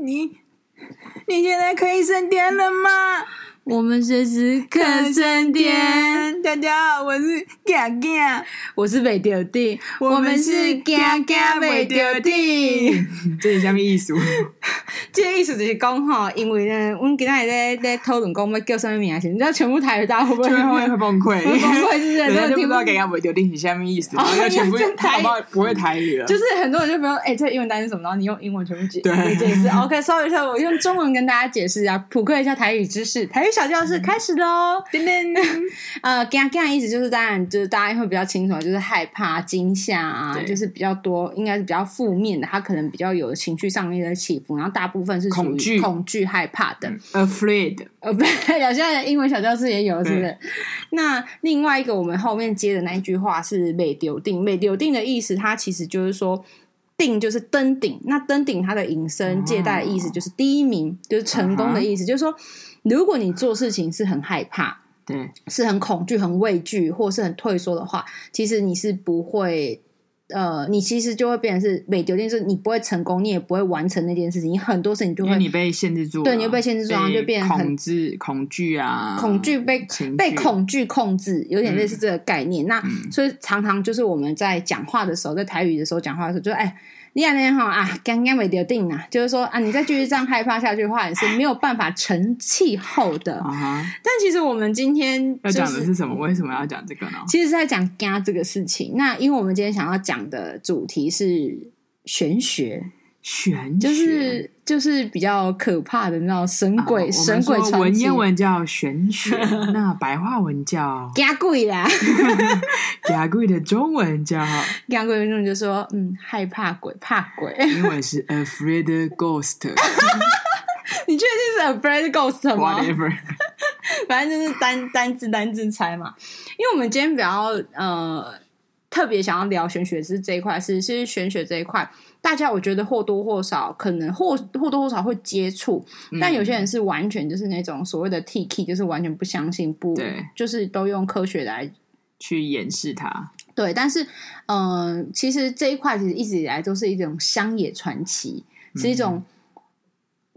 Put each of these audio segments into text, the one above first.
你你现在可以升天了吗？我们随时可升天。大家好，我是嘎嘎，我是北丢顶，我们是嘎嘎北丢顶。这是什么意思？这个意思就是讲哈，因为呢，我们今天在在讨论讲要叫什么名字，你知道全部台语大家会不会会崩溃？会崩溃是不是？人家就不知道嘎嘎北丢顶是什么意思，然后全部台不会台语了。就是很多人就比如说，哎，这英文单词什么？然后你用英文全部解解释。OK，sorry，一下，我用中文跟大家解释一下，普及一下台语知识。台语小教室开始喽！噔噔，呃，嘎嘎意思就是当然就是大家会比较清楚，就是害怕、惊吓啊，就是比较多，应该是比较负面的，他可能比较有情绪上面的起伏，然后大部分是属于恐惧、害怕的，afraid。呃，不，有些人英文小教室也有，是不是？那另外一个我们后面接的那一句话是“美丢定”，“美丢定”的意思，它其实就是说“定”就是登顶，那登顶它的引申借代的意思就是第一名，就是成功的意思，就是说。如果你做事情是很害怕，对，是很恐惧、很畏惧，或是很退缩的话，其实你是不会，呃，你其实就会变成是每丢顶，是你不会成功，你也不会完成那件事情，你很多事情就会你被限制住，对，你就被限制住，然后就变成很恐惧、恐惧啊，恐惧被被恐惧控制，有点类似这个概念。嗯、那、嗯、所以常常就是我们在讲话的时候，在台语的时候讲话的时候，就哎。你看那哈啊，刚刚袂丢顶啊，就是说啊，你再继续这样害怕下去的话，也是没有办法成气候的。但其实我们今天要讲的是什么？为什么要讲这个呢？其实是在讲家这个事情。那因为我们今天想要讲的主题是玄学。玄就是就是比较可怕的那种神鬼、啊、神鬼传奇。文言文叫玄学，那白话文叫惊鬼啦。惊鬼的中文叫 惊鬼的中文就说嗯，害怕鬼，怕鬼。英文是 afraid ghost。你确定是 afraid ghost 吗？Whatever，反正就是单单字单字猜嘛。因为我们今天比较呃特别想要聊玄学是这一块，是是玄学这一块。大家我觉得或多或少可能或或多或少会接触，嗯，但有些人是完全就是那种所谓的 T-K，就是完全不相信，不对，就是都用科学来去掩饰它。对，但是嗯，呃，其实这一块其实一直以来都是一种乡野传奇，是一种。嗯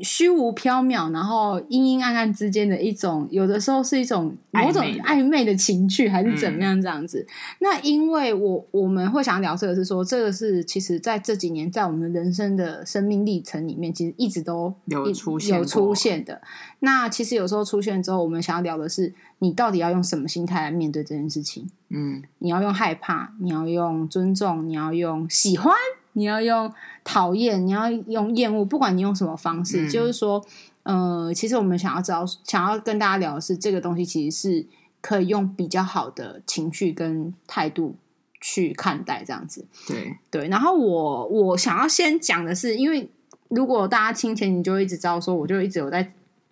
虚无缥缈，然后阴阴暗暗之间的一种，有的时候是一种某种暧昧的情趣，还是怎么样这样子？嗯、那因为我我们会想聊这个，是说这个是其实在这几年，在我们人生的生命历程里面，其实一直都有出现有出现的。那其实有时候出现之后，我们想要聊的是，你到底要用什么心态来面对这件事情？嗯，你要用害怕，你要用尊重，你要用喜欢。你要用讨厌，你要用厌恶，不管你用什么方式，嗯、就是说，呃，其实我们想要知道，想要跟大家聊的是，这个东西其实是可以用比较好的情绪跟态度去看待，这样子。对对。然后我我想要先讲的是，因为如果大家听前，你就一直知道说，我就一直有在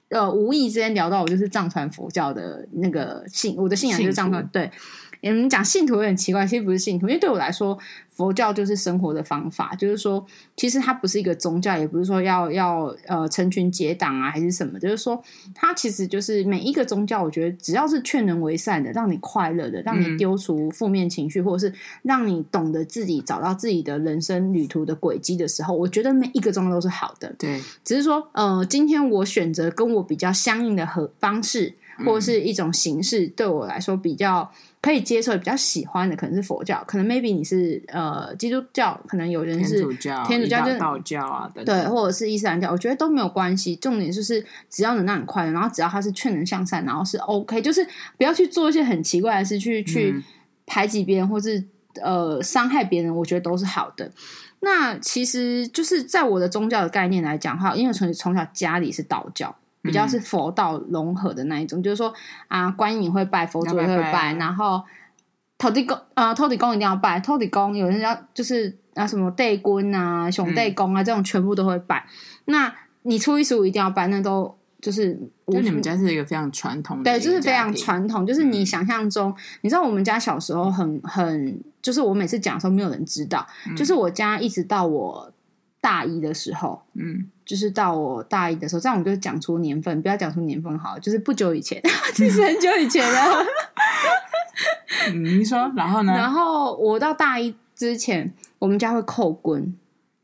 呃无意之间聊到我就是藏传佛教的那个信，我的信仰就是藏传，对。你们讲信徒有点奇怪，其实不是信徒，因为对我来说，佛教就是生活的方法，就是说，其实它不是一个宗教，也不是说要要呃成群结党啊，还是什么，就是说，它其实就是每一个宗教，我觉得只要是劝人为善的，让你快乐的，让你丢除负面情绪，嗯、或者是让你懂得自己找到自己的人生旅途的轨迹的时候，我觉得每一个宗教都是好的。对，只是说，呃，今天我选择跟我比较相应的和方式，或者是一种形式，对我来说比较。可以接受，比较喜欢的可能是佛教，可能 maybe 你是呃基督教，可能有人是天主教、天主教就道教啊，对，或者是伊斯兰教，我觉得都没有关系。重点就是只要能让你快乐，然后只要他是劝人向善，然后是 OK，就是不要去做一些很奇怪的事，去去排挤别人，或是呃伤害别人，我觉得都是好的。那其实就是在我的宗教的概念来讲的话，因为从从小家里是道教。比较是佛道融合的那一种，嗯、就是说啊，观音会拜，佛祖也会拜，拜啊、然后土地公啊，土地公一定要拜，土地公有人要就是啊什么地君啊、熊地公啊、嗯、这种全部都会拜。那你初一十五一定要拜，那都就是。就你们家是一个非常传统的，对，就是非常传统，就是你想象中、嗯，你知道我们家小时候很很，就是我每次讲的时候没有人知道，嗯、就是我家一直到我。大一的时候，嗯，就是到我大一的时候，这样我们就讲出年份，不要讲出年份好，就是不久以前，其实很久以前了。嗯、你说，然后呢？然后我到大一之前，我们家会扣棍，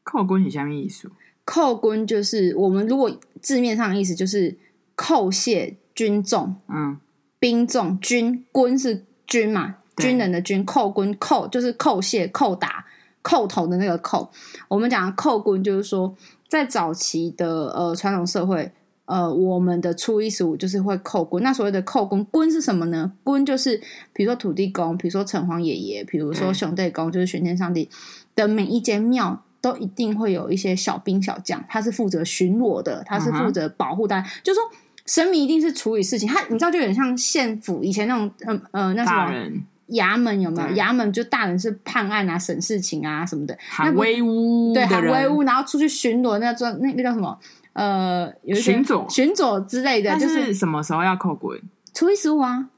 扣棍是什么意思？扣棍就是我们如果字面上的意思就是叩谢军众，嗯，兵众军棍是军嘛，军人的军，扣棍扣就是叩谢叩打叩头的那个叩。我们讲扣棍就是说，在早期的呃传统社会。呃，我们的初一十五就是会叩关。那所谓的叩关，关是什么呢？关就是比如说土地公，比如说城隍爷爷，比如说熊队公，就是玄天上帝的每一间庙都一定会有一些小兵小将，他是负责巡逻的，他是负责保护大家。Uh huh. 就是说神明一定是处理事情，他你知道就有点像县府以前那种，呃呃，那什么人衙门有没有？衙门就大人是判案啊、审事情啊什么的，喊威武，对，喊威武，然后出去巡逻，那叫那个叫什么？呃，有一巡佐、巡佐之类的，就是什么时候要扣滚？初一十五啊。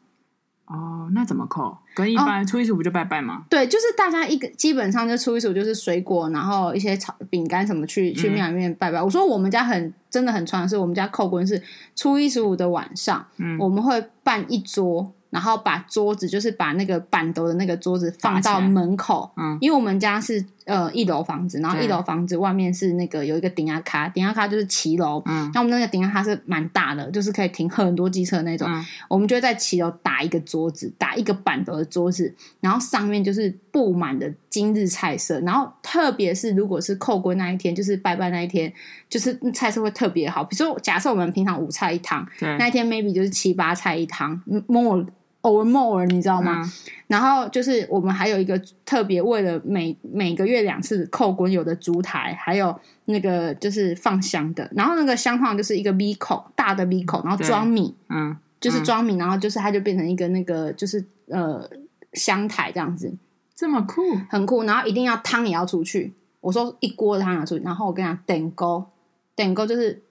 哦，那怎么扣？跟一般初一十五就拜拜吗？对，就是大家一个基本上就初一十五就是水果，然后一些炒饼干什么去去庙里面拜拜。嗯、我说我们家很真的很传统，是我们家扣滚是初一十五的晚上，嗯，我们会办一桌。然后把桌子，就是把那个板斗的那个桌子放到门口，嗯，因为我们家是呃一楼房子，然后一楼房子外面是那个有一个顶压卡，顶压卡就是骑楼，嗯，那我们那个顶压卡是蛮大的，就是可以停很多机车那种，嗯、我们就会在骑楼打一个桌子，打一个板斗的桌子，然后上面就是布满的今日菜色，然后特别是如果是扣关那一天，就是拜拜那一天，就是菜色会特别好，比如说假设我们平常五菜一汤，对，那一天 maybe 就是七八菜一汤 Over more，你知道吗？嗯、然后就是我们还有一个特别为了每每个月两次扣滚有的烛台，还有那个就是放香的。然后那个香放就是一个 V 口大的 V 口，然后装米，嗯，就是装米，然后就是它就变成一个那个就是呃香台这样子，这么酷，很酷。然后一定要汤也要出去，我说一锅的汤要出去。然后我跟你讲，等锅，等锅就是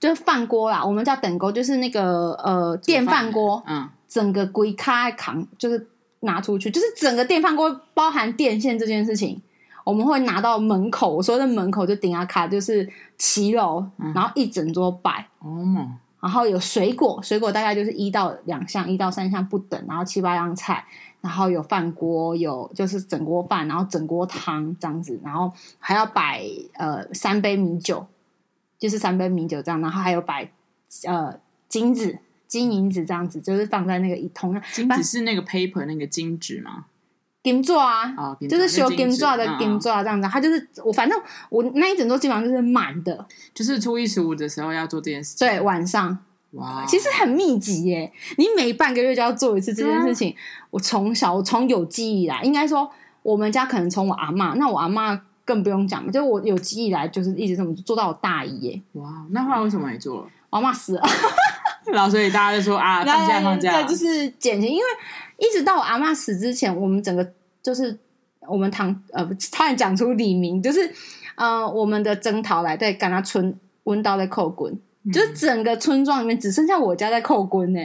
就是饭锅啦，我们叫等锅，就是那个呃电饭锅，嗯。整个龟卡扛就是拿出去，就是整个电饭锅包含电线这件事情，我们会拿到门口。我说的门口就顶下卡，就是骑楼，然后一整桌摆，嗯、然后有水果，水果大概就是一到两项，一到三项不等，然后七八样菜，然后有饭锅，有就是整锅饭，然后整锅汤这样子，然后还要摆呃三杯米酒，就是三杯米酒这样，然后还有摆呃金子。金银纸这样子，就是放在那个一桶。金纸是那个 paper 那个金纸吗？金纸啊，哦、就是修金纸的金纸这样子。它就是我，反正我那一整座基本上就是满的。就是初一十五的时候要做这件事情。对，晚上。哇，其实很密集耶！你每半个月就要做一次这件事情。啊、我从小我从有记忆以来，应该说我们家可能从我阿妈，那我阿妈更不用讲了，就我有记忆以来就是一直这么做到我大姨耶。哇，那后来为什么没做了？我阿妈死了。然后，所以大家就说啊，放假放假，对，就是减轻。因为一直到我阿妈死之前，我们整个就是我们堂呃，差点讲出李明，就是呃，我们的征讨来在甘他村温刀在扣滚，嗯、就是整个村庄里面只剩下我家在扣关呢。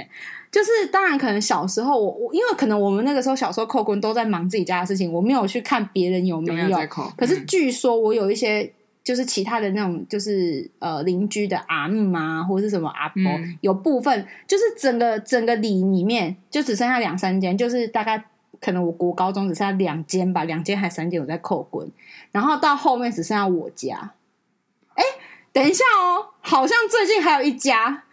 就是当然可能小时候我我因为可能我们那个时候小时候扣棍都在忙自己家的事情，我没有去看别人有没有。有扣可是据说我有一些。嗯就是其他的那种，就是呃邻居的阿姆啊，或者是什么阿婆，嗯、有部分就是整个整个里里面就只剩下两三间，就是大概可能我国高中只剩下两间吧，两间还三间我在扣滚，然后到后面只剩下我家。哎，等一下哦，好像最近还有一家。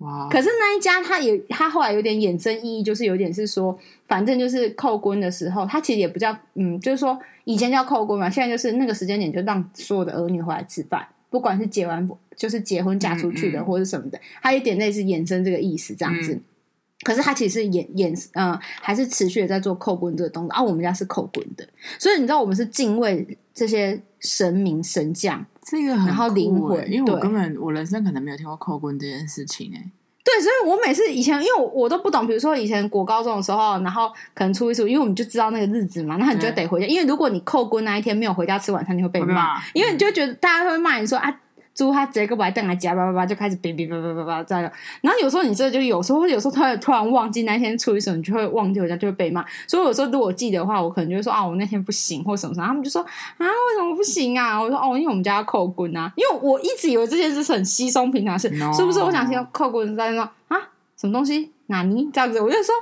哇！可是那一家，他也他后来有点衍生意义，就是有点是说，反正就是扣关的时候，他其实也不叫嗯，就是说以前叫扣关嘛，现在就是那个时间点就让所有的儿女回来吃饭，不管是结完就是结婚嫁出去的，或者什么的，他有点类似衍生这个意思这样子。嗯、可是他其实是演演嗯，还是持续的在做扣关这个动作啊。我们家是扣关的，所以你知道我们是敬畏这些神明神将。这个然后灵魂，因为我根本我人生可能没有听过扣关这件事情哎。对，所以我每次以前，因为我我都不懂，比如说以前国高中的时候，然后可能初一十五，因为我们就知道那个日子嘛，那你就得回家。对因为如果你扣关那一天没有回家吃晚餐，你会被骂，嗯、因为你就觉得大家会骂你说啊。猪他直接个白凳来夹叭叭叭就开始哔哔叭叭叭叭在了，然后有时候你这就有时候有时候突然突然忘记那天出一十五，你就会忘记我家就会被骂。所以有时候如果记得的话，我可能就会说啊，我那天不行或什么什么，他们就说啊，为什么不行啊？我说哦，因为我们家要扣棍啊，因为我一直以为这件事是很稀松平常事是不是？我想先扣关在说啊，什么东西？哪尼这样子？我就说，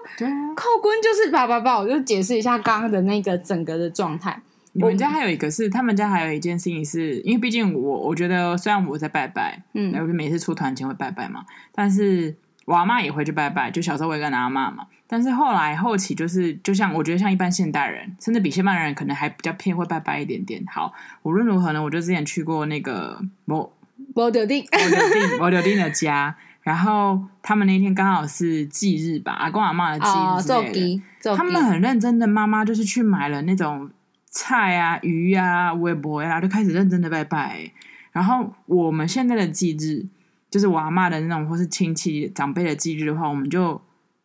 扣棍就是叭叭叭，我就解释一下刚刚的那个整个的状态。你们家还有一个是，他们家还有一件事情是，因为毕竟我我觉得虽然我在拜拜，嗯，然后每次出团前会拜拜嘛，但是我阿妈也会去拜拜，就小时候我也跟阿妈嘛。但是后来后期就是，就像我觉得像一般现代人，甚至比现代人可能还比较偏会拜拜一点点。好，无论如何呢，我就之前去过那个摩摩德丁摩德丁摩德丁的家，然后他们那天刚好是忌日吧，阿公阿妈的忌日之类的，他们很认真的，妈妈就是去买了那种菜啊、鱼啊、微博呀，就开始认真的拜拜。然后我们现在的忌日，就是我阿妈的那种或是亲戚长辈的忌日的话，我们就。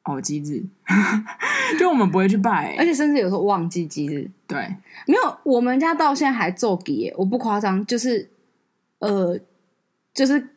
哦，忌日，就我们不会去拜，而且甚至有时候忘记忌日。对，没有，我们家到现在还做忌，我不夸张，就是呃，就是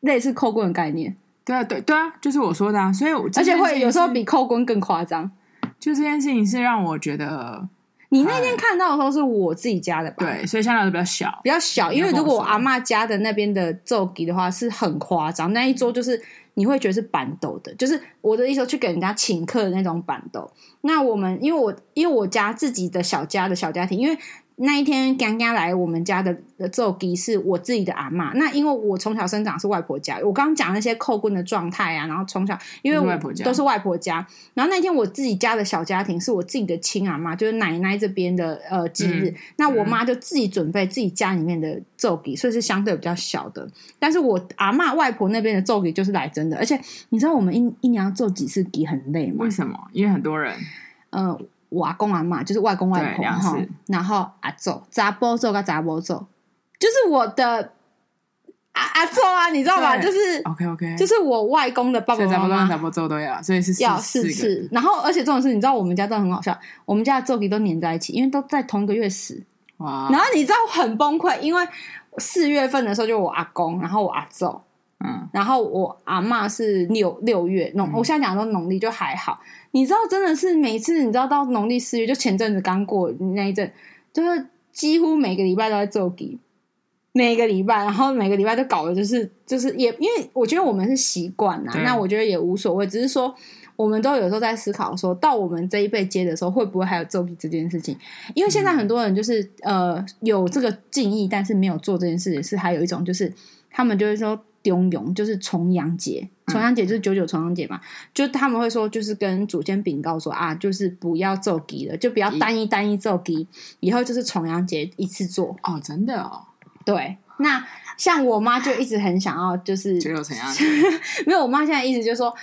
类似扣棍的概念。对啊，对对啊，就是我说的啊。所以，而且会有时候比扣棍更夸张。就这件事情是让我觉得，你那天看到的时候是我自己家的吧？对，所以相对来说比较小，比较小。因为如果我阿妈家的那边的做忌的话，是很夸张，那一桌就是。你会觉得是板豆的，就是我的意思，去给人家请客的那种板豆。那我们，因为我因为我家自己的小家的小家庭，因为。那一天刚刚来我们家的的祖籍是我自己的阿嬷。那因为我从小生长是外婆家，我刚刚讲那些扣棍的状态啊，然后从小因为我都是外婆家。然后那天我自己家的小家庭是我自己的亲阿妈，就是奶奶这边的呃忌日。嗯、那我妈就自己准备自己家里面的祖籍，所以是相对比较小的。但是我阿嬷外婆那边的祖籍就是来真的，而且你知道我们一一年要做几次忌很累吗？为什么？因为很多人，嗯、呃。我阿公阿妈就是外公外婆哈，然后阿祖杂波祖跟杂波祖，就是我的阿阿祖啊，你知道吧？就是 OK OK，就是我外公的爸爸妈妈杂波祖都要，所以是要四次。然后而且这种事，你知道我们家真的很好笑，我们家的祖籍都粘在一起，因为都在同一个月死。哇！然后你知道很崩溃，因为四月份的时候就我阿公，然后我阿祖，嗯，然后我阿妈是六六月农，我现在讲的农历就还好。你知道，真的是每次你知道到农历四月，就前阵子刚过那一阵，就是几乎每个礼拜都在做忌，每个礼拜，然后每个礼拜都搞的就是就是也，因为我觉得我们是习惯啦，那我觉得也无所谓，只是说我们都有时候在思考，说到我们这一辈接的时候，会不会还有做皮这件事情？因为现在很多人就是呃有这个敬意，但是没有做这件事情，是还有一种就是他们就会说。中庸就是重阳节，重阳节就是九九重阳节嘛，嗯、就他们会说，就是跟祖先禀告说啊，就是不要做忌了，就不要单一单一做忌，以后就是重阳节一次做哦，真的哦，对。那像我妈就一直很想要，就是九九重阳节，没有，我妈现在意思就是说，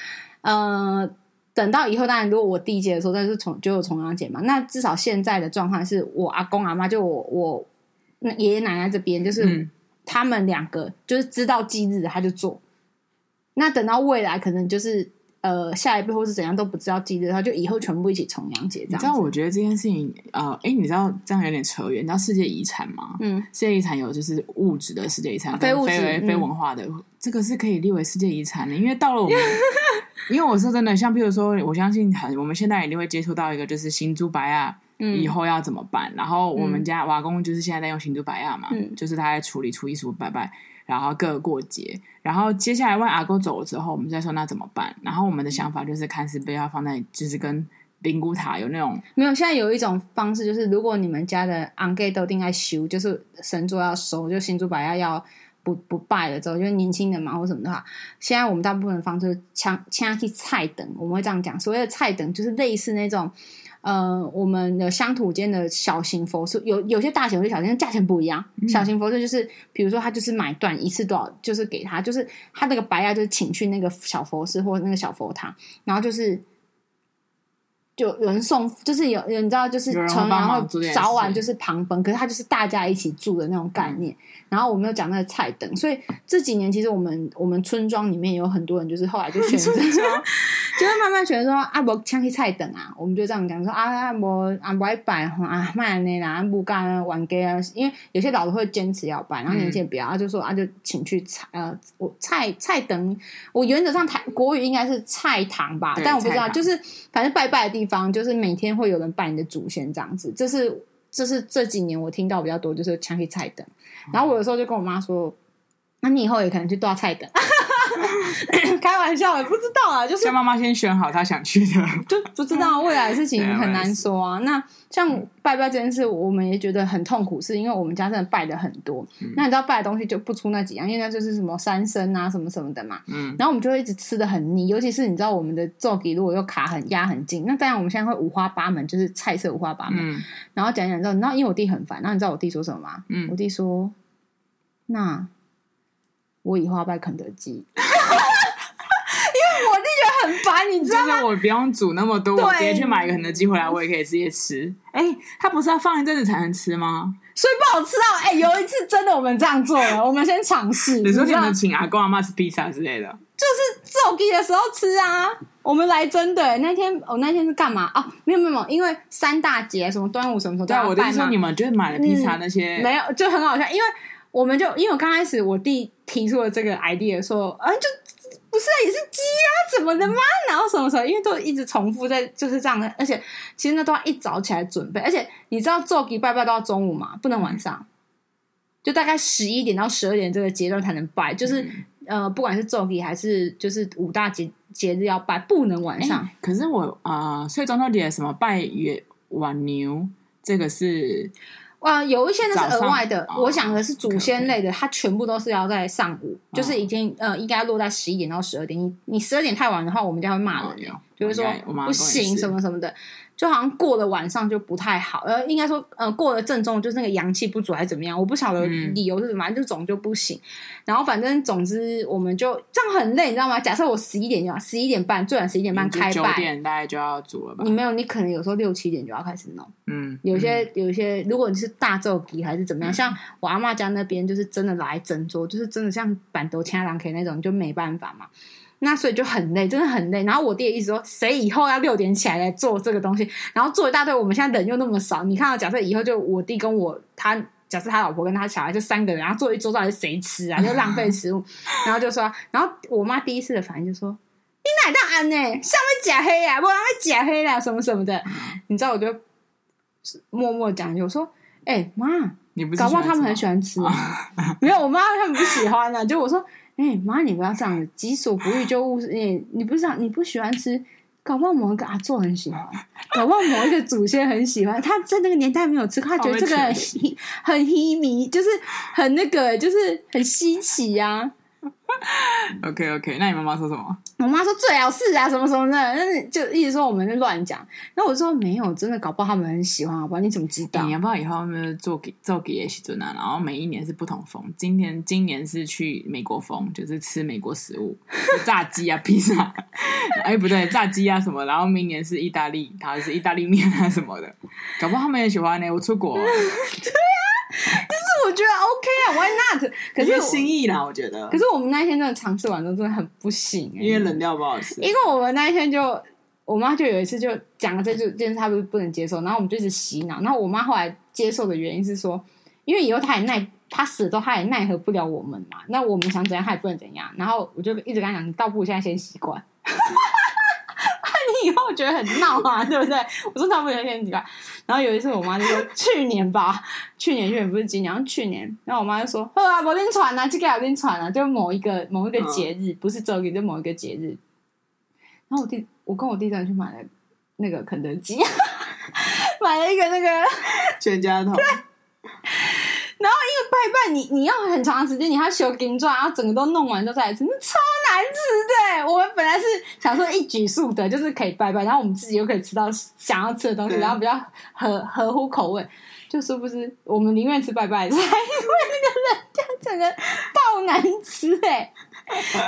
呃，等到以后，当然如果我第一届的时候，那是重九九重阳节嘛，那至少现在的状况是我阿公阿妈，就我我那爷爷奶奶这边就是。嗯他们两个就是知道忌日，他就做。那等到未来，可能就是呃下一步或是怎样都不知道忌日，他就以后全部一起重阳节。这样，你知道？我觉得这件事情，呃，哎，你知道这样有点扯远。你知道世界遗产吗？嗯，世界遗产有就是物质的世界遗产，非物质、非非文化的，嗯、这个是可以列为世界遗产的。因为到了我们，因为我说真的，像譬如说，我相信很，我们现在一定会接触到一个就是新珠白啊。以后要怎么办？然后我们家瓦工就是现在在用新竹白亚嘛，嗯、就是他在处理初一十五拜拜，然后各个过节。然后接下来万阿公走了之后，我们再说那怎么办？然后我们的想法就是看是不要放在，就是跟灵骨塔有那种没有。现在有一种方式，就是如果你们家的安盖都定在修，就是神桌要收，就新竹白亚要不不拜了之后，就是年轻人嘛或什么的话，现在我们大部分的方式枪枪去菜等，我们会这样讲，所谓的菜等就是类似那种。呃，我们的乡土间的小型佛寺，有有些大型，有些小型，价钱不一样。嗯、小型佛寺就是，比如说他就是买断一次多少，就是给他，就是他那个白牙就是请去那个小佛寺或者那个小佛堂，然后就是。就有人送，就是有你知道，就是从然后早晚就是旁奔，可是他就是大家一起住的那种概念。嗯、然后我们有讲那个菜灯，所以这几年其实我们我们村庄里面有很多人，就是后来就选择说，就是慢慢选择说啊，不抢去菜灯啊，我们就这样讲说啊，啊不啊不拜哈啊，卖那啦，不干玩给啊，因为有些老的会坚持要拜，然后年轻人不要，嗯、啊就说啊就请去菜呃我菜菜灯，我原则上台国语应该是菜堂吧，但我不知道，就是反正拜拜的地地。方就是每天会有人拜你的祖先这样子，这是这是这几年我听到比较多，就是枪击菜梗。然后我有时候就跟我妈说：“那你以后也可能去剁菜梗。” 开玩笑，也不知道啊，就是叫妈妈先选好她想去的，就不知道未来的事情 很难说啊。那像拜拜这件事，我们也觉得很痛苦，是因为我们家真的拜的很多。嗯、那你知道拜的东西就不出那几样，因为那就是什么三牲啊，什么什么的嘛。嗯。然后我们就会一直吃的很腻，尤其是你知道我们的灶给如果又卡很压很紧，那当然我们现在会五花八门，就是菜色五花八门。嗯。然后讲讲之后，你知道因为我弟很烦，然后你知道我弟说什么吗？嗯。我弟说：“那。”我以后要拜肯德基，因为我弟觉得很烦，你知道吗？我不用煮那么多，我直接去买一个肯德基回来，我也可以直接吃。哎、欸，他不是要放一阵子才能吃吗？所以不好吃啊！哎、欸，有一次真的我们这样做了，我们先尝试。你说你们请阿公阿妈吃披萨之类的，就是做给的时候吃啊。我们来真的那天，我、哦、那天是干嘛？哦，没有没有，因为三大节什么端午什么什么，对啊，我的意思说你们就是买了披萨那些、嗯，没有就很好笑，因为。我们就因为我刚开始我弟提出了这个 idea 说，啊，就不是啊也是鸡啊，怎么的吗？然后什么什么，因为都一直重复在就是这样的，而且其实那都要一早起来准备，而且你知道做给拜拜都要中午嘛，不能晚上，就大概十一点到十二点这个阶段才能拜，就是、嗯、呃，不管是做给还是就是五大节节日要拜，不能晚上。欸、可是我啊、呃，所以中秋节什么拜月晚牛，这个是。哇、呃，有一些那是额外的，我想的是祖先类的，哦、okay, okay. 它全部都是要在上午，哦、就是已经呃，应该落在十一点到十二点。你你十二点太晚的话，我们家会骂人，哦、就是说不行什么什么的。就好像过了晚上就不太好，呃，应该说，呃，过了正中就是那个阳气不足还是怎么样，我不晓得理由是什么，这种就不行。然后反正总之我们就这样很累，你知道吗？假设我十一点就要十一点半，最晚十一点半开拜，九点大概就要煮了吧？你没有，你可能有时候六七点就要开始弄。嗯，有些有一些，如果你是大灶给还是怎么样，嗯、像我阿妈家那边就是真的来整桌，就是真的像板豆掐郎 K 那种，就没办法嘛。那所以就很累，真的很累。然后我弟的意思说，谁以后要六点起来来做这个东西，然后做一大堆。我们现在人又那么少，你看到假设以后就我弟跟我他，假设他老婆跟他小孩就三个人，然后做一桌到底是谁吃啊？就浪费食物。然后就说，然后我妈第一次的反应就说：“你哪大安呢？上面假黑呀，我上面假黑啦，什么什么的。”你知道，我就默默讲，就说：“哎、欸、妈，你不搞不好他们很喜欢吃。啊”没有，我妈他们不喜欢啊。就我说。哎、欸，妈，你不要这样子，己所不欲，就勿施。你，你不是你不喜欢吃，搞不好某一个阿祖很喜欢，搞不好某一个祖先很喜欢。他在那个年代没有吃，他觉得这个很 很稀迷，就是很那个，就是很稀奇呀、啊。OK OK，那你妈妈说什么？我妈说最好是啊，什么什么的，但是就一直说我们在乱讲。然后我说没有，真的搞不好他们很喜欢，好不好？你怎么知道？你要不要以后他们做给做给也喜尊啊？然后每一年是不同风，今年今年是去美国风，就是吃美国食物，炸鸡啊、披萨，哎不对，炸鸡啊什么。然后明年是意大利，他是意大利面啊什么的，搞不好他们也喜欢呢。我出国。就是我觉得 OK 啊，Why not？可是心意啦，我觉得。可是我们那一天真的尝试完之后真的很不行，因为冷掉不好吃。因为我们那一天就，我妈就有一次就讲了这就件事，她不是不能接受，然后我们就一直洗脑。然后我妈后来接受的原因是说，因为以后她也奈她死了之后，她也奈何不了我们嘛。那我们想怎样，她也不能怎样。然后我就一直跟她讲，你倒不如现在先习惯。以后觉得很闹啊，对不对？我说他们有点奇怪。然后有一次，我妈就说 去年吧，去年去年不是今年，去年。然后我妈就说：“呵啊，我拎船啊，这个要拎船啊，就某一个某一个节日，嗯、不是周日，就某一个节日。”然后我弟，我跟我弟在去买了那个肯德基，买了一个那个全家桶。对然后因为拜拜，你你要很长时间，你还要修金砖，然后整个都弄完之后再来吃，那超难吃的。我们本来是想说一举数得，就是可以拜拜，然后我们自己又可以吃到想要吃的东西，然后比较合合乎口味。就殊不知我们宁愿吃拜拜菜，因为那个人家整个爆难吃哎，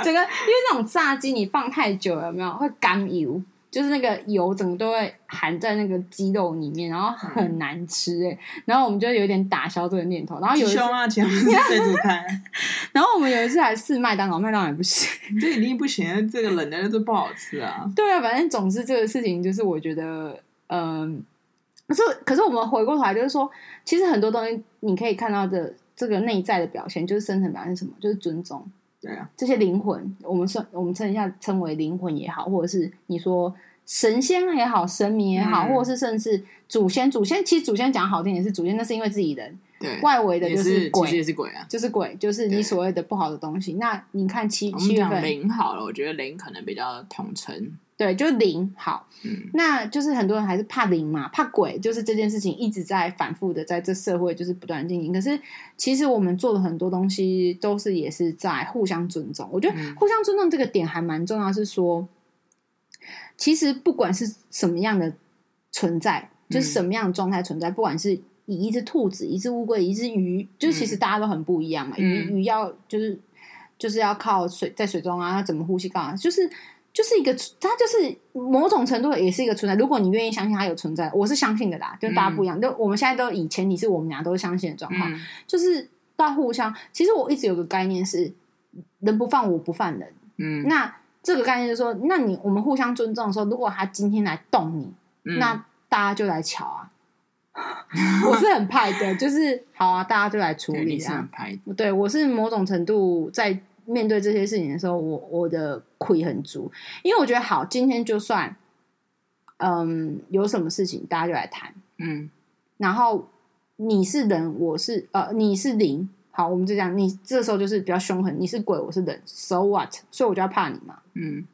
整个因为那种炸鸡你放太久了有没有会干油？就是那个油整个都会含在那个鸡肉里面，然后很难吃哎、欸。然后我们就有点打消这个念头。然后有一次，啊、然后我们有一次还试麦当劳，麦当劳也不行，这一定不行，这个冷的都不好吃啊。对啊，反正总之这个事情就是我觉得，嗯，可是可是我们回过头来就是说，其实很多东西你可以看到的这个内在的表现，就是深层表现什么，就是尊重。对啊，这些灵魂，我们称我们称一下称为灵魂也好，或者是你说神仙也好，神明也好，嗯、或者是甚至祖先，祖先其实祖先讲好听也是祖先，那是因为自己人对，外围的就是鬼，也是鬼啊，就是鬼，就是你所谓的不好的东西。那你看七七月份零好了，我觉得零可能比较统称。对，就零好，嗯，那就是很多人还是怕零嘛，怕鬼，就是这件事情一直在反复的在这社会就是不断进行。可是其实我们做的很多东西都是也是在互相尊重。我觉得互相尊重这个点还蛮重要，是说，其实不管是什么样的存在，就是什么样的状态存在，不管是以一只兔子、一只乌龟、一只鱼，就是其实大家都很不一样嘛。鱼鱼要就是就是要靠水在水中啊，它怎么呼吸？干嘛？就是。就是一个，它就是某种程度也是一个存在。如果你愿意相信它有存在，我是相信的啦。就大家不一样，就、嗯、我们现在都以前你是我们俩都是相信的状况，嗯、就是大家互相。其实我一直有个概念是，人不犯我不犯人。嗯，那这个概念就是说，那你我们互相尊重的时候，如果他今天来动你，嗯、那大家就来瞧啊。我是很派的，就是好啊，大家就来处理啊。对，我是某种程度在。面对这些事情的时候，我我的亏很足，因为我觉得好，今天就算，嗯，有什么事情大家就来谈，嗯，然后你是人，我是呃，你是灵，好，我们就这样，你这时候就是比较凶狠，你是鬼，我是人，so what？所以我就要怕你嘛，嗯，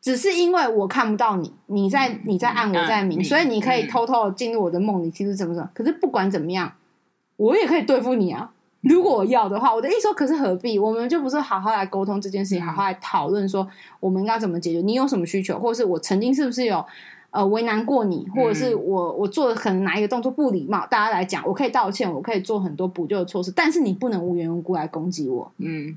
只是因为我看不到你，你在你在暗，我在明，嗯，所以你可以偷偷进入我的梦里，其实怎么怎么，可是不管怎么样，我也可以对付你啊。如果我要的话，我的意思说，可是何必？我们就不是好好来沟通这件事情，好好来讨论说我们应该怎么解决？你有什么需求，或者是我曾经是不是有呃为难过你，或者是我我做的可能哪一个动作不礼貌？大家来讲，我可以道歉，我可以做很多补救的措施，但是你不能无缘无故来攻击我。嗯，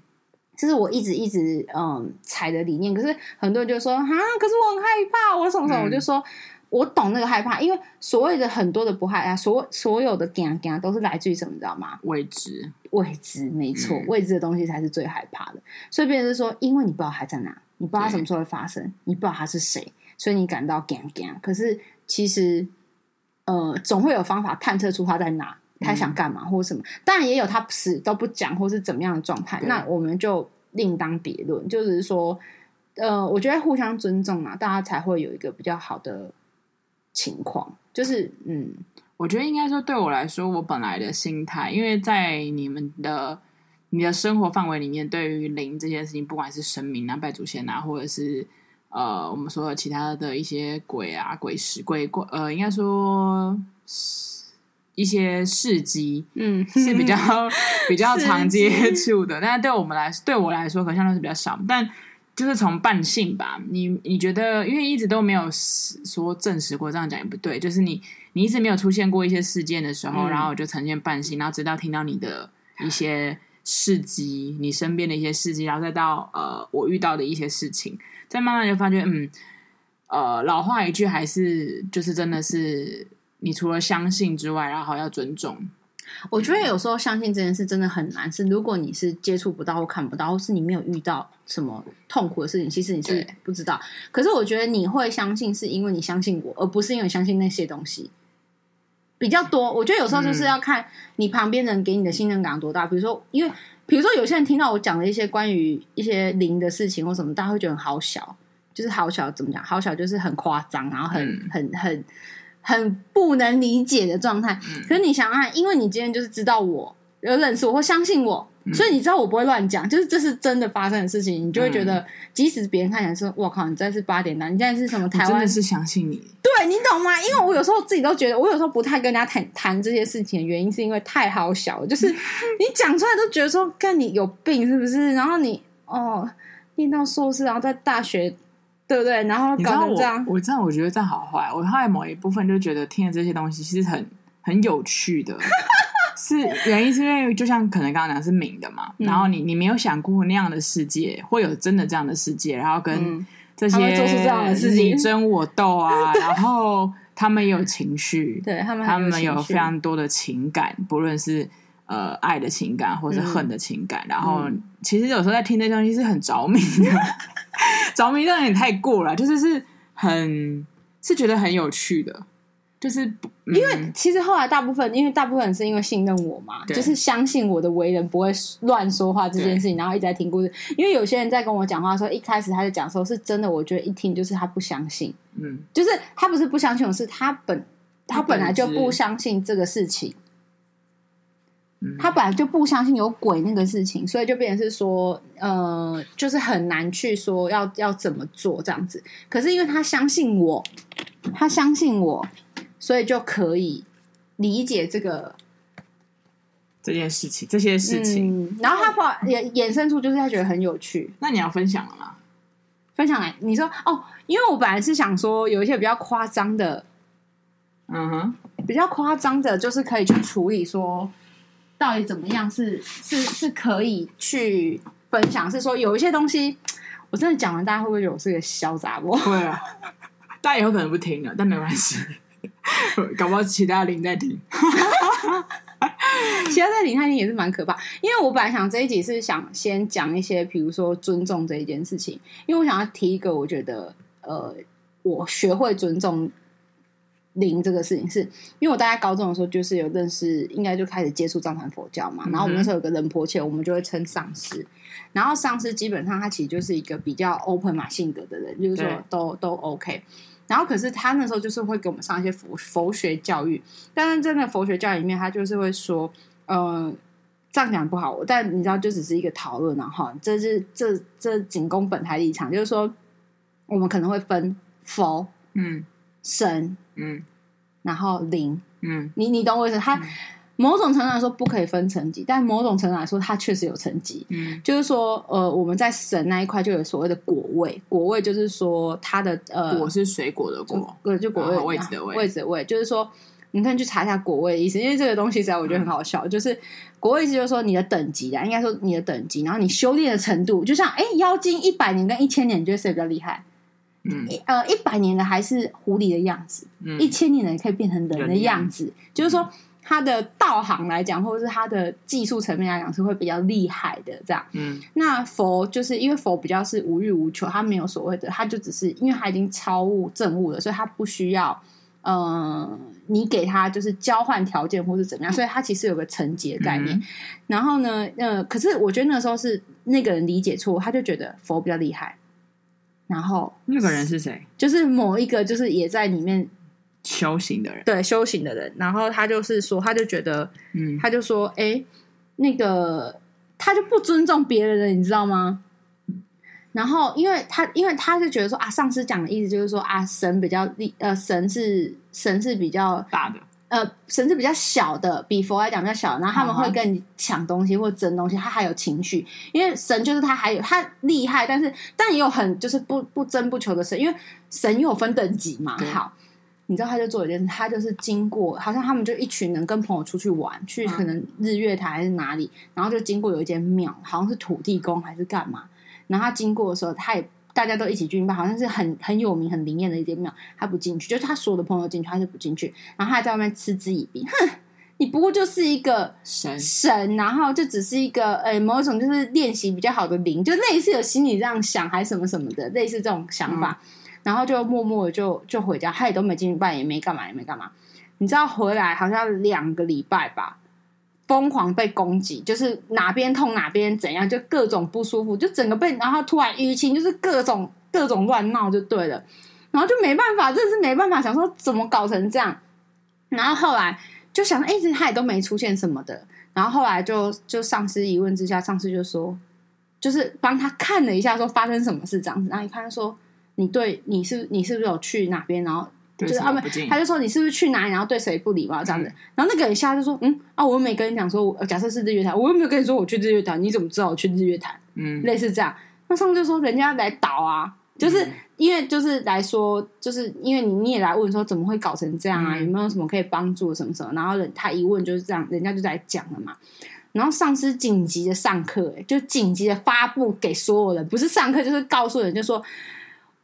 这是我一直一直嗯踩的理念。可是很多人就说哈，可是我很害怕，我什么什么，我就说。我懂那个害怕，因为所谓的很多的不害怕，所所有的惊惊都是来自于什么，你知道吗？未知，未知，没错，嗯、未知的东西才是最害怕的。所以，变成是说，因为你不知道他在哪，你不知道什么时候会发生，你不知道他是谁，所以你感到惊惊。可是，其实，呃，总会有方法探测出他在哪，他想干嘛或什么。当然，也有他死都不讲，或是怎么样的状态。那我们就另当别论。就是说，呃，我觉得互相尊重嘛，大家才会有一个比较好的。情况就是，嗯，我觉得应该说，对我来说，我本来的心态，因为在你们的你的生活范围里面，对于灵这件事情，不管是神明啊、拜祖先啊，或者是呃，我们说的其他的一些鬼啊、鬼使、鬼怪，呃，应该说一些事迹，嗯，是比较 比较常接触的。但是对我们来，对我来说，可能相对是比较少，但。就是从半信吧，你你觉得，因为一直都没有说证实过，这样讲也不对。就是你你一直没有出现过一些事件的时候，嗯、然后我就呈现半信，然后直到听到你的一些事迹，你身边的一些事迹，然后再到呃我遇到的一些事情，再慢慢就发觉，嗯，呃，老话一句还是就是真的是，你除了相信之外，然后要尊重。我觉得有时候相信这件事真的很难。是如果你是接触不到或看不到，或是你没有遇到什么痛苦的事情，其实你是不知道。可是我觉得你会相信，是因为你相信我，而不是因为你相信那些东西比较多。我觉得有时候就是要看你旁边人给你的信任感有多大。比如说，因为比如说有些人听到我讲的一些关于一些灵的事情或什么，大家会觉得好小，就是好小怎么讲？好小就是很夸张，然后很、嗯、很很。很不能理解的状态，嗯、可是你想啊，因为你今天就是知道我有认识我或相信我，嗯、所以你知道我不会乱讲，就是这是真的发生的事情，你就会觉得，嗯、即使别人看起来说“我靠，你这是八点档，你现在是什么台湾”，真的是相信你，对，你懂吗？因为我有时候自己都觉得，我有时候不太跟人家谈谈这些事情的原因，是因为太好笑了，就是 你讲出来都觉得说，看你有病是不是？然后你哦，念到硕士，然后在大学。对不对？然后搞成这样，我这样我觉得这样好坏。我后来某一部分就觉得听了这些东西其实很很有趣的，是原因是因为就像可能刚刚讲是明的嘛，嗯、然后你你没有想过那样的世界会有真的这样的世界，然后跟这些做出这样的事情，你争我斗啊，然后他们有情绪，对他们他们有非常多的情感，不论是。呃，爱的情感或者恨的情感，嗯、然后其实有时候在听这些东西是很着迷的，着迷有点太过了，就是是很是觉得很有趣的，就是、嗯、因为其实后来大部分，因为大部分人是因为信任我嘛，就是相信我的为人不会乱说话这件事情，然后一直在听故事。因为有些人在跟我讲话的时候，一开始他就讲说是真的，我觉得一听就是他不相信，嗯，就是他不是不相信我，是他本他本来就不相信这个事情。他本来就不相信有鬼那个事情，所以就变成是说，呃，就是很难去说要要怎么做这样子。可是因为他相信我，他相信我，所以就可以理解这个这件事情，这些事情。嗯、然后他把也衍生出，就是他觉得很有趣。那你要分享了吗？分享来，你说哦，因为我本来是想说有一些比较夸张的，嗯哼，比较夸张的，就是可以去处理说。到底怎么样是是是可以去分享？是说有一些东西，我真的讲完，大家会不会觉得我是个潇洒不？会啊，大家以后可能不听了，但没关系，搞不好其他零在听，其他在零在听也是蛮可怕。因为我本来想这一集是想先讲一些，比如说尊重这一件事情，因为我想要提一个，我觉得呃，我学会尊重。灵这个事情是，因为我大概高中的时候就是有认识，应该就开始接触藏传佛教嘛。然后我们那时候有个仁婆切，我们就会称上师。然后上师基本上他其实就是一个比较 open 嘛性格的人，就是说都都 OK。然后可是他那时候就是会给我们上一些佛佛学教育，但是真的佛学教育里面，他就是会说，嗯、呃，这样讲不好，但你知道，就只是一个讨论，然后这是这这仅供本台立场，就是说我们可能会分佛，嗯。神，嗯，然后灵，嗯，你你懂我意思？他、嗯、某种程度来说不可以分层级，但某种程度来说，它确实有层级。嗯，就是说，呃，我们在神那一块就有所谓的果位，果位就是说它的呃，果是水果的果，对，就果位位置的位，位置的位，就是说，你可以去查一下果位的意思，因为这个东西实在我觉得很好笑，嗯、就是果位意思就是说你的等级啊，应该说你的等级，然后你修炼的程度，就像哎，妖精一百年跟一千年，你觉得谁比较厉害？嗯，呃，一百年的还是狐狸的样子，嗯、一千年的也可以变成人的样子。嗯、就是说，他的道行来讲，或者是他的技术层面来讲，是会比较厉害的。这样，嗯，那佛就是因为佛比较是无欲无求，他没有所谓的，他就只是因为他已经超悟正悟了，所以他不需要，嗯、呃，你给他就是交换条件或是怎么样，所以他其实有个层级的概念。嗯、然后呢，呃，可是我觉得那时候是那个人理解错，他就觉得佛比较厉害。然后那个人是谁？就是某一个，就是也在里面修行的人，对，修行的人。然后他就是说，他就觉得，嗯，他就说，哎，那个他就不尊重别人了，你知道吗？然后，因为他，因为他是觉得说啊，上司讲的意思就是说啊，神比较厉，呃，神是神是比较大的。呃，神是比较小的，比佛来讲比较小，然后他们会跟你抢东西或争东西，他还有情绪，因为神就是他还有他厉害，但是但也有很就是不不争不求的神，因为神又有分等级嘛。好，你知道他就做一件事，他就是经过，好像他们就一群人跟朋友出去玩，去可能日月潭还是哪里，然后就经过有一间庙，好像是土地公还是干嘛，然后他经过的时候，他也。大家都一起进去，好像是很很有名、很灵验的一间庙，他不进去，就是他所有的朋友进去，他就不进去，然后他还在外面嗤之以鼻，哼，你不过就是一个神。神，然后就只是一个呃某种就是练习比较好的灵，就类似有心里这样想，还是什么什么的，类似这种想法，嗯、然后就默默的就就回家，他也都没进去拜，也没干嘛，也没干嘛，你知道回来好像两个礼拜吧。疯狂被攻击，就是哪边痛哪边怎样，就各种不舒服，就整个被，然后突然淤青，就是各种各种乱闹就对了，然后就没办法，真是没办法，想说怎么搞成这样，然后后来就想，哎，他也都没出现什么的，然后后来就就上司一问之下，上司就说，就是帮他看了一下，说发生什么事这样子，然后一看说，你对你是你是不是有去哪边，然后。就是他们，他就说你是不是去哪里，然后对谁不礼貌这样子。嗯、然后那个人下就说，嗯啊，我又没跟你讲说，假设是日月潭，我又没有跟你说我去日月潭，你怎么知道我去日月潭？嗯，类似这样。那上面就说人家来倒啊，就是因为就是来说，就是因为你你也来问说怎么会搞成这样啊？嗯、有没有什么可以帮助什么什么？然后人他一问就是这样，人家就在讲了嘛。然后上司紧急的上课，哎，就紧急的发布给所有人，不是上课就是告诉人，就说。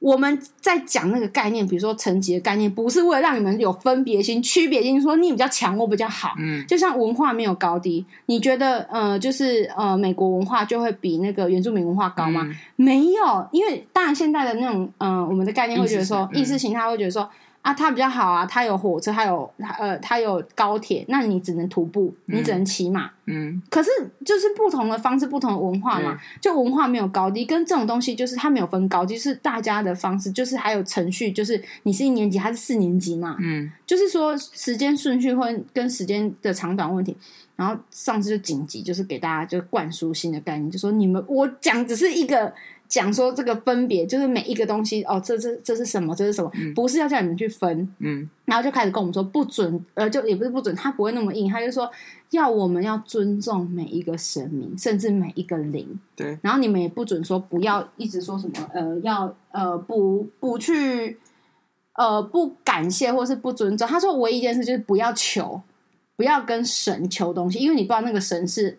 我们在讲那个概念，比如说层级的概念，不是为了让你们有分别心、区别心，说你比较强，我比较好。嗯，就像文化没有高低，你觉得呃，就是呃，美国文化就会比那个原住民文化高吗？嗯、没有，因为当然现在的那种呃，我们的概念会觉得说意识形态会觉得说啊，它比较好啊，它有火车，它有呃，它有高铁，那你只能徒步，你只能骑马。嗯，可是就是不同的方式，不同的文化嘛，就文化没有高低，跟这种东西就是它没有分高低，是大家的方式，就是还有程序，就是你是一年级还是四年级嘛，嗯，就是说时间顺序会跟时间的长短问题，然后上次就紧急就是给大家就灌输新的概念，就说你们我讲只是一个。讲说这个分别就是每一个东西哦，这这这是什么？这是什么？嗯、不是要叫你们去分，嗯，然后就开始跟我们说不准，呃，就也不是不准，他不会那么硬，他就说要我们要尊重每一个神明，甚至每一个灵，对。然后你们也不准说不要一直说什么，呃，要呃不不去，呃不感谢或是不尊重。他说唯一一件事就是不要求，不要跟神求东西，因为你不知道那个神是。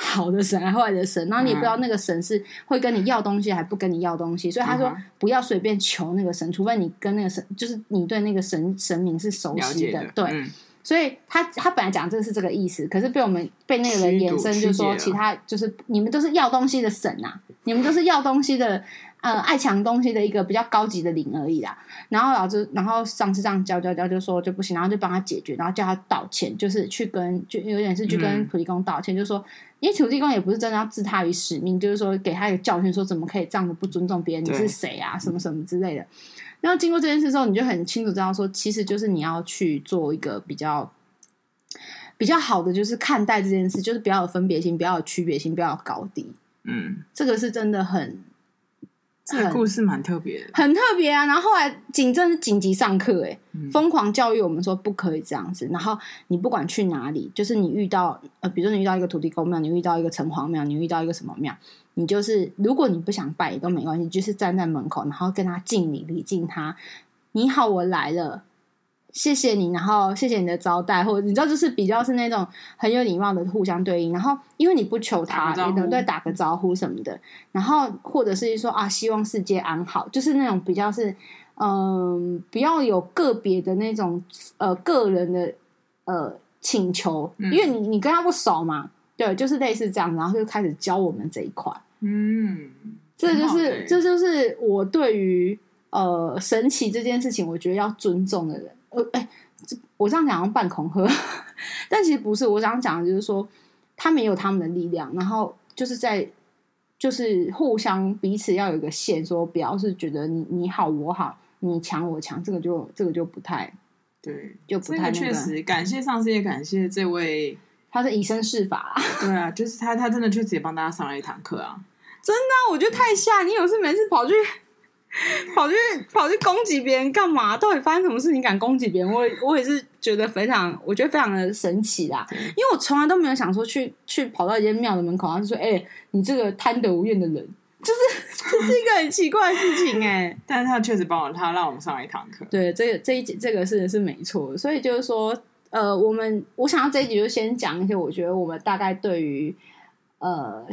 好的神还是坏的神，然后你也不知道那个神是会跟你要东西还不跟你要东西，所以他说不要随便求那个神，除非你跟那个神，就是你对那个神神明是熟悉的，的对。嗯、所以他他本来讲这个是这个意思，可是被我们被那个人衍生就说其他就是你们都是要东西的神啊，你们都是要东西的。呃，爱抢东西的一个比较高级的灵而已啦。然后老师，然后上次这样教教教，就说就不行，然后就帮他解决，然后叫他道歉，就是去跟就有点是去跟土地公道歉，嗯、就说，因为土地公也不是真的要置他于使命，就是说给他一个教训，说怎么可以这样子不尊重别人，你是谁啊，什么什么之类的。然后经过这件事之后，你就很清楚知道说，其实就是你要去做一个比较比较好的，就是看待这件事，就是不要有分别心，不要有区别心，不要有高低。嗯，这个是真的很。这个故事蛮特别的，很特别啊！然后后来警政是紧急上课，哎，疯狂教育我们说不可以这样子。然后你不管去哪里，就是你遇到呃，比如说你遇到一个土地公庙，你遇到一个城隍庙，你遇到一个什么庙，你就是如果你不想拜也都没关系，就是站在门口，然后跟他敬礼，礼敬他。你好，我来了。谢谢你，然后谢谢你的招待，或者你知道，就是比较是那种很有礼貌的互相对应。然后因为你不求他，你能对打个招呼什么的。然后或者是说啊，希望世界安好，就是那种比较是嗯，不要有个别的那种呃个人的呃请求，因为你你跟他不熟嘛，对，就是类似这样，然后就开始教我们这一块。嗯，这就是这就是我对于呃神奇这件事情，我觉得要尊重的人。呃，哎、欸，我这样讲要半恐吓，但其实不是。我想讲的就是说，他们有他们的力量，然后就是在，就是互相彼此要有一个线，说不要是觉得你你好我好，你强我强，这个就这个就不太对，就不太、那个、确实。感谢上司，也感谢这位，他是以身试法。对啊，就是他，他真的确实也帮大家上了一堂课啊！真的、啊，我觉得太吓，你有事没事跑去。跑去跑去攻击别人干嘛？到底发生什么事？你敢攻击别人？我我也是觉得非常，我觉得非常的神奇啦。因为我从来都没有想说去去跑到一间庙的门口，然后就说：“哎、欸，你这个贪得无厌的人，就是 这是一个很奇怪的事情。”哎，但是他确实帮我，他让我们上了一堂课。对，这个这一集这个事是没错。所以就是说，呃，我们我想要这一集就先讲一些，我觉得我们大概对于呃。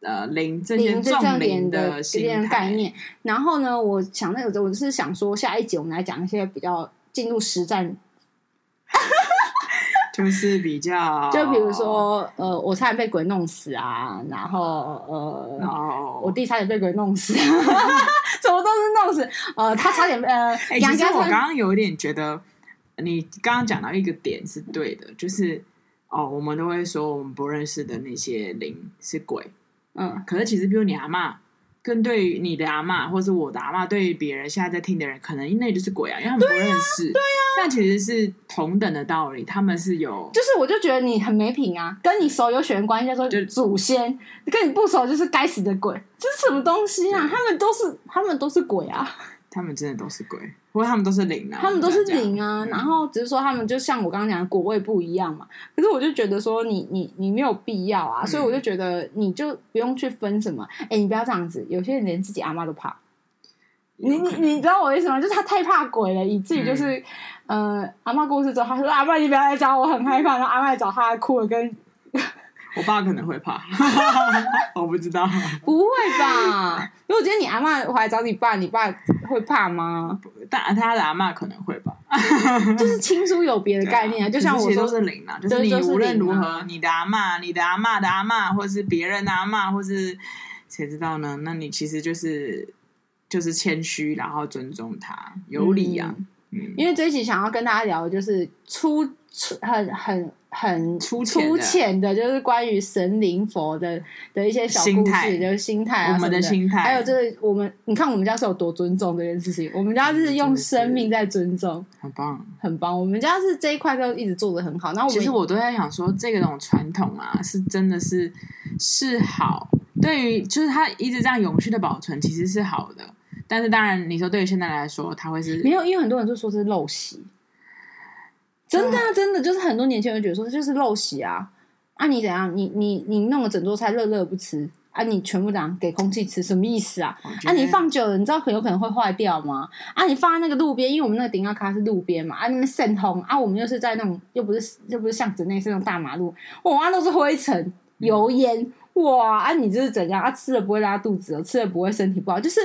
呃，零这些重灵的这些概念，然后呢，我想那个，我是想说，下一集我们来讲一些比较进入实战，就是比较，就比如说，呃，我差点被鬼弄死啊，然后呃，然后我弟差点被鬼弄死，怎么都是弄死，呃，他差点呃，欸、其实我刚刚有一点觉得，你刚刚讲到一个点是对的，就是哦，我们都会说我们不认识的那些灵是鬼。嗯，可是其实，比如你阿嬷，跟对于你的阿嬷，或是我的阿嬷，对于别人现在在听的人，可能那就是鬼啊，因为他们不认识。对呀、啊，但、啊、其实是同等的道理，他们是有。就是，我就觉得你很没品啊，跟你熟有血缘关系，叫做祖先；跟你不熟，就是该死的鬼。这是什么东西啊？他们都是，他们都是鬼啊。他们真的都是鬼，不过他们都是零啊，他们都是零啊。然后只是说他们就像我刚刚讲的果味不一样嘛。可是我就觉得说你你你没有必要啊，所以我就觉得你就不用去分什么。哎，你不要这样子，有些人连自己阿妈都怕。你你你知道我为什么？就是他太怕鬼了，以至于就是呃阿妈过世之后，他说阿妈你不要来找我，很害怕。然后阿妈来找他，哭了跟。我爸可能会怕，我不知道。不会吧？如果今天你阿妈回来找你爸，你爸会怕吗？但他的阿妈可能会吧。就是亲疏有别的概念啊，就像我说都是零啊，就是你无论如何，你的阿妈、你的阿妈的阿妈，或是别人的阿妈，或是谁知道呢？那你其实就是就是谦虚，然后尊重他，有理啊。嗯嗯、因为这一集想要跟大家聊的就是出出很很很粗浅的，就是关于神灵佛的的一些小故事，就是心态啊，我们的心态，还有就是我们，你看我们家是有多尊重这件事情，我们家是用生命在尊重，很棒，很棒。我们家是这一块都一直做的很好。那我其实我都在想说，这个种传统啊，是真的是是好，对于就是它一直这样永续的保存，其实是好的。但是当然，你说对于现在来说，他会是没有，因为很多人就说是陋习，真的、啊、真的就是很多年轻人觉得说这就是陋习啊！啊，你怎样？你你你弄个整桌菜热热不吃啊？你全部这样给空气吃，什么意思啊？啊，你放久了，你知道很有可能会坏掉吗？啊，你放在那个路边，因为我们那个顶要卡是路边嘛，啊，那边渗风啊，我们又是在那种又不是又不是巷子内，是那种大马路，哇，都是灰尘、油烟，嗯、哇！啊，你这是怎样？啊，吃了不会拉肚子，吃了不会身体不好，就是。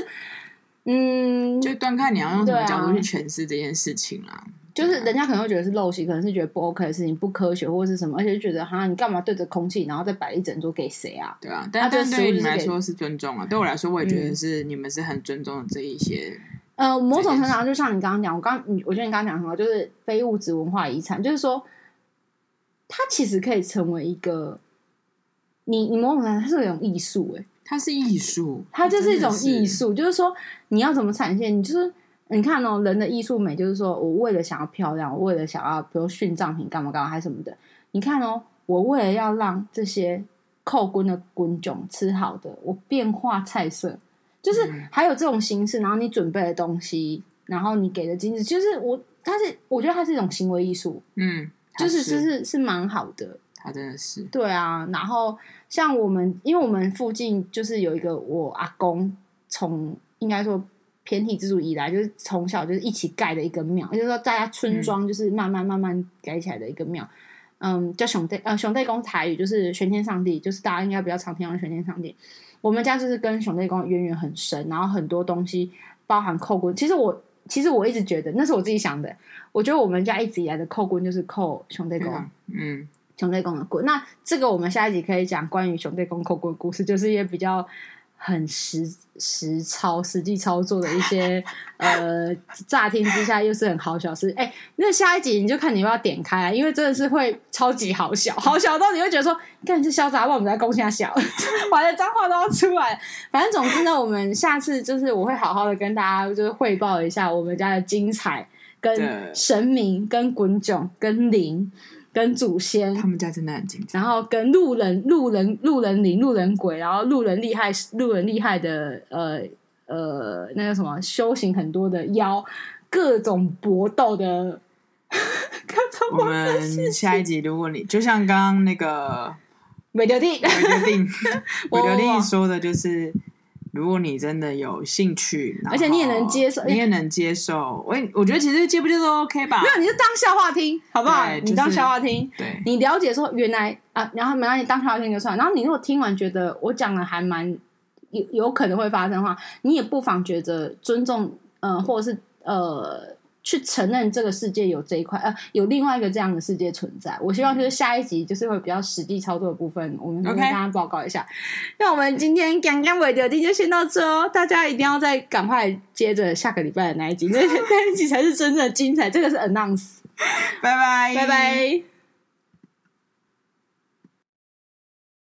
嗯，就端看你要用什么角度去诠释这件事情啦。就是人家可能会觉得是陋习，可能是觉得不 OK 的事情，不科学或者是什么，而且就觉得哈，你干嘛对着空气，然后再摆一整桌给谁啊？对啊，但是对于你们来说是尊重啊。对我来说，我也觉得是你们是很尊重的这一些。呃，某种程度上，就像你刚刚讲，我刚你，我觉得你刚刚讲很好，就是非物质文化遗产，就是说，它其实可以成为一个，你你某种程度上它是一种艺术，哎。它是艺术，它就是一种艺术，就是说你要怎么展现，你就是你看哦，人的艺术美就是说我为了想要漂亮，我为了想要比如殉葬品干嘛干嘛还是什么的，你看哦，我为了要让这些叩关的滚囧吃好的，我变化菜色，就是还有这种形式，然后你准备的东西，然后你给的金子，就是我，它是我觉得它是一种行为艺术，嗯，就是就是是蛮好的。他真的是。对啊，然后像我们，因为我们附近就是有一个我阿公从应该说偏体之主以来，就是从小就是一起盖的一个庙，也就是说大家村庄就是慢慢慢慢盖起来的一个庙，嗯，嗯，叫熊代呃熊代公台语就是玄天上帝，就是大家应该比较常听到玄天上帝。我们家就是跟熊代公渊源很深，然后很多东西包含叩关，其实我其实我一直觉得那是我自己想的，我觉得我们家一直以来的叩关就是叩熊代公，嗯。熊代公的棍，那这个我们下一集可以讲关于熊代公叩关的故事，就是一些比较很实实操、实际操作的一些呃，乍听之下又是很好笑事。哎，那下一集你就看你要不要点开啊，因为真的是会超级好笑，好笑到你会觉得说，看你是潇洒，我们在攻下小，完了脏话都要出来。反正总之呢，我们下次就是我会好好的跟大家就是汇报一下我们家的精彩，跟神明、跟滚囧、跟灵。跟祖先，他们家真的很精彩。然后跟路人、路人、路人灵、路人鬼，然后路人厉害、路人厉害的，呃呃，那个什么修行很多的妖，各种搏斗的。各种我们下一集，如果你就像刚刚那个韦德定、韦德定、韦德定说的，就是。如果你真的有兴趣，而且你也能接受，你也能接受，我我觉得其实接不接受都 OK 吧。没有，你就当笑话听，好不好？就是、你当笑话听，对，你了解说原来啊，然后没让你当笑话听就算。然后你如果听完觉得我讲的还蛮有有可能会发生的话，你也不妨觉得尊重，呃，或者是呃。去承认这个世界有这一块，呃，有另外一个这样的世界存在。我希望就是下一集就是会比较实际操作的部分，我们跟大家报告一下。那我们今天刚刚尾的就先到这哦，大家一定要再赶快接着下个礼拜的那一集，那那一集才是真正的精彩。这个是 announce，拜拜，拜拜。